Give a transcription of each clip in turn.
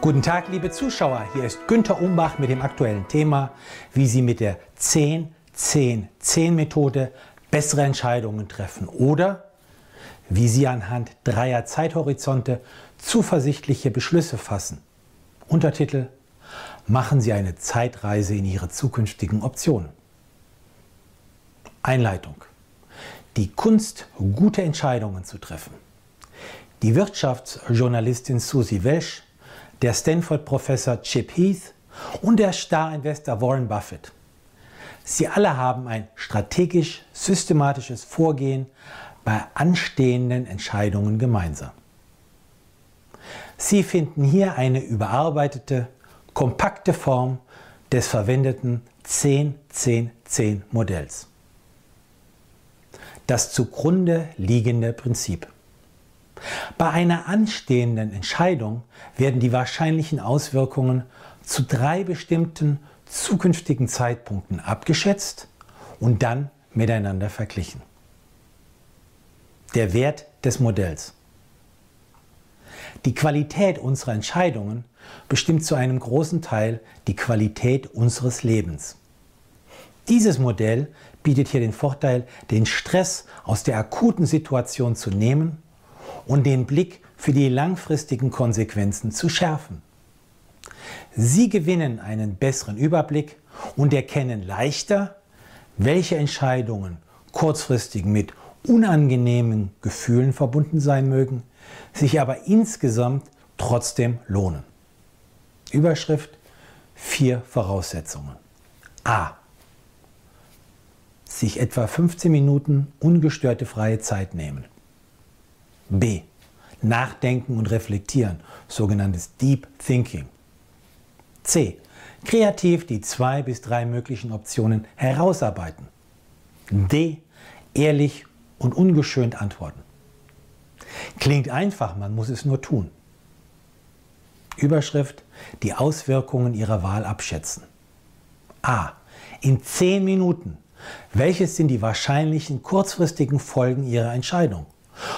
Guten Tag, liebe Zuschauer. Hier ist Günter Umbach mit dem aktuellen Thema, wie Sie mit der 10-10-10-Methode bessere Entscheidungen treffen oder wie Sie anhand dreier Zeithorizonte zuversichtliche Beschlüsse fassen. Untertitel Machen Sie eine Zeitreise in Ihre zukünftigen Optionen. Einleitung. Die Kunst, gute Entscheidungen zu treffen. Die Wirtschaftsjournalistin Susie Welsh, der Stanford-Professor Chip Heath und der Star-Investor Warren Buffett. Sie alle haben ein strategisch systematisches Vorgehen bei anstehenden Entscheidungen gemeinsam. Sie finden hier eine überarbeitete, kompakte Form des verwendeten 10-10-10-Modells das zugrunde liegende Prinzip. Bei einer anstehenden Entscheidung werden die wahrscheinlichen Auswirkungen zu drei bestimmten zukünftigen Zeitpunkten abgeschätzt und dann miteinander verglichen. Der Wert des Modells. Die Qualität unserer Entscheidungen bestimmt zu einem großen Teil die Qualität unseres Lebens. Dieses Modell bietet hier den Vorteil, den Stress aus der akuten Situation zu nehmen und den Blick für die langfristigen Konsequenzen zu schärfen. Sie gewinnen einen besseren Überblick und erkennen leichter, welche Entscheidungen kurzfristig mit unangenehmen Gefühlen verbunden sein mögen, sich aber insgesamt trotzdem lohnen. Überschrift Vier Voraussetzungen. A sich etwa 15 Minuten ungestörte freie Zeit nehmen. B. Nachdenken und reflektieren, sogenanntes Deep Thinking. C. Kreativ die zwei bis drei möglichen Optionen herausarbeiten. D. Ehrlich und ungeschönt antworten. Klingt einfach, man muss es nur tun. Überschrift: Die Auswirkungen Ihrer Wahl abschätzen. A. In 10 Minuten welches sind die wahrscheinlichen kurzfristigen Folgen Ihrer Entscheidung?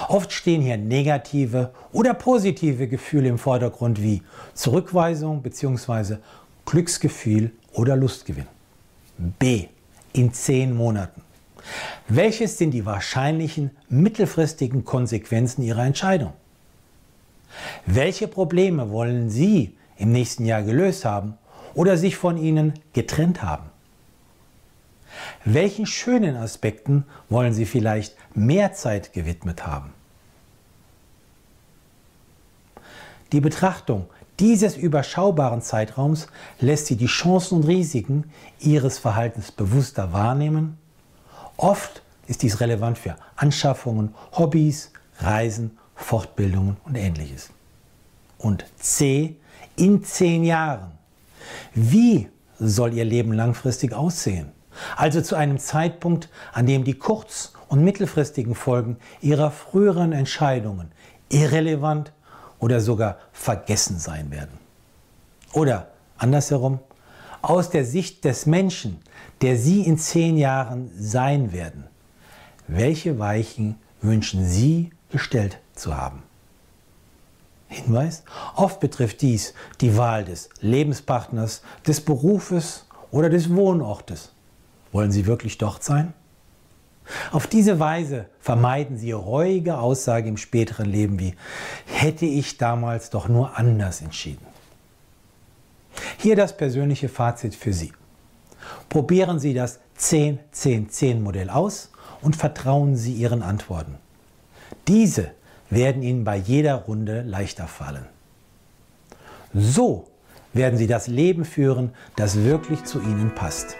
Oft stehen hier negative oder positive Gefühle im Vordergrund wie Zurückweisung bzw. Glücksgefühl oder Lustgewinn. B. In zehn Monaten. Welches sind die wahrscheinlichen mittelfristigen Konsequenzen Ihrer Entscheidung? Welche Probleme wollen Sie im nächsten Jahr gelöst haben oder sich von ihnen getrennt haben? Welchen schönen Aspekten wollen Sie vielleicht mehr Zeit gewidmet haben? Die Betrachtung dieses überschaubaren Zeitraums lässt Sie die Chancen und Risiken Ihres Verhaltens bewusster wahrnehmen. Oft ist dies relevant für Anschaffungen, Hobbys, Reisen, Fortbildungen und ähnliches. Und C, in zehn Jahren. Wie soll Ihr Leben langfristig aussehen? Also zu einem Zeitpunkt, an dem die kurz- und mittelfristigen Folgen ihrer früheren Entscheidungen irrelevant oder sogar vergessen sein werden. Oder andersherum, aus der Sicht des Menschen, der Sie in zehn Jahren sein werden, welche Weichen wünschen Sie gestellt zu haben? Hinweis, oft betrifft dies die Wahl des Lebenspartners, des Berufes oder des Wohnortes. Wollen Sie wirklich dort sein? Auf diese Weise vermeiden Sie reuige Aussage im späteren Leben wie hätte ich damals doch nur anders entschieden. Hier das persönliche Fazit für Sie. Probieren Sie das 10-10-10-Modell aus und vertrauen Sie Ihren Antworten. Diese werden Ihnen bei jeder Runde leichter fallen. So werden Sie das Leben führen, das wirklich zu Ihnen passt.